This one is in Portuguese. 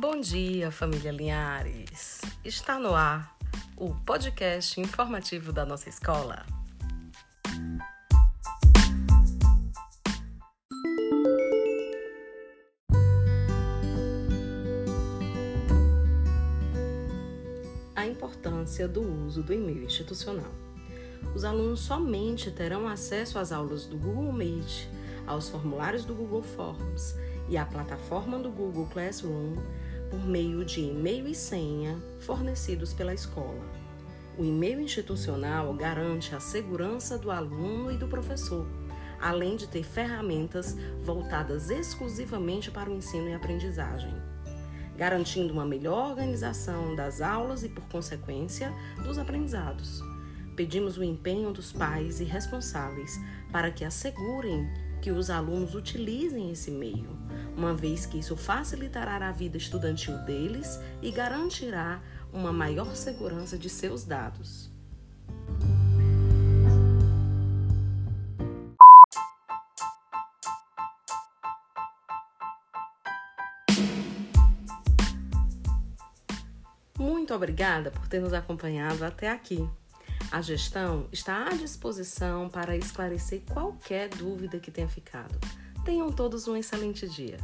Bom dia, família Linhares! Está no ar o podcast informativo da nossa escola. A importância do uso do e-mail institucional. Os alunos somente terão acesso às aulas do Google Meet, aos formulários do Google Forms e à plataforma do Google Classroom por meio de e-mail e senha fornecidos pela escola. O e-mail institucional garante a segurança do aluno e do professor, além de ter ferramentas voltadas exclusivamente para o ensino e aprendizagem, garantindo uma melhor organização das aulas e, por consequência, dos aprendizados. Pedimos o empenho dos pais e responsáveis para que assegurem que os alunos utilizem esse meio, uma vez que isso facilitará a vida estudantil deles e garantirá uma maior segurança de seus dados. Muito obrigada por ter nos acompanhado até aqui. A gestão está à disposição para esclarecer qualquer dúvida que tenha ficado. Tenham todos um excelente dia.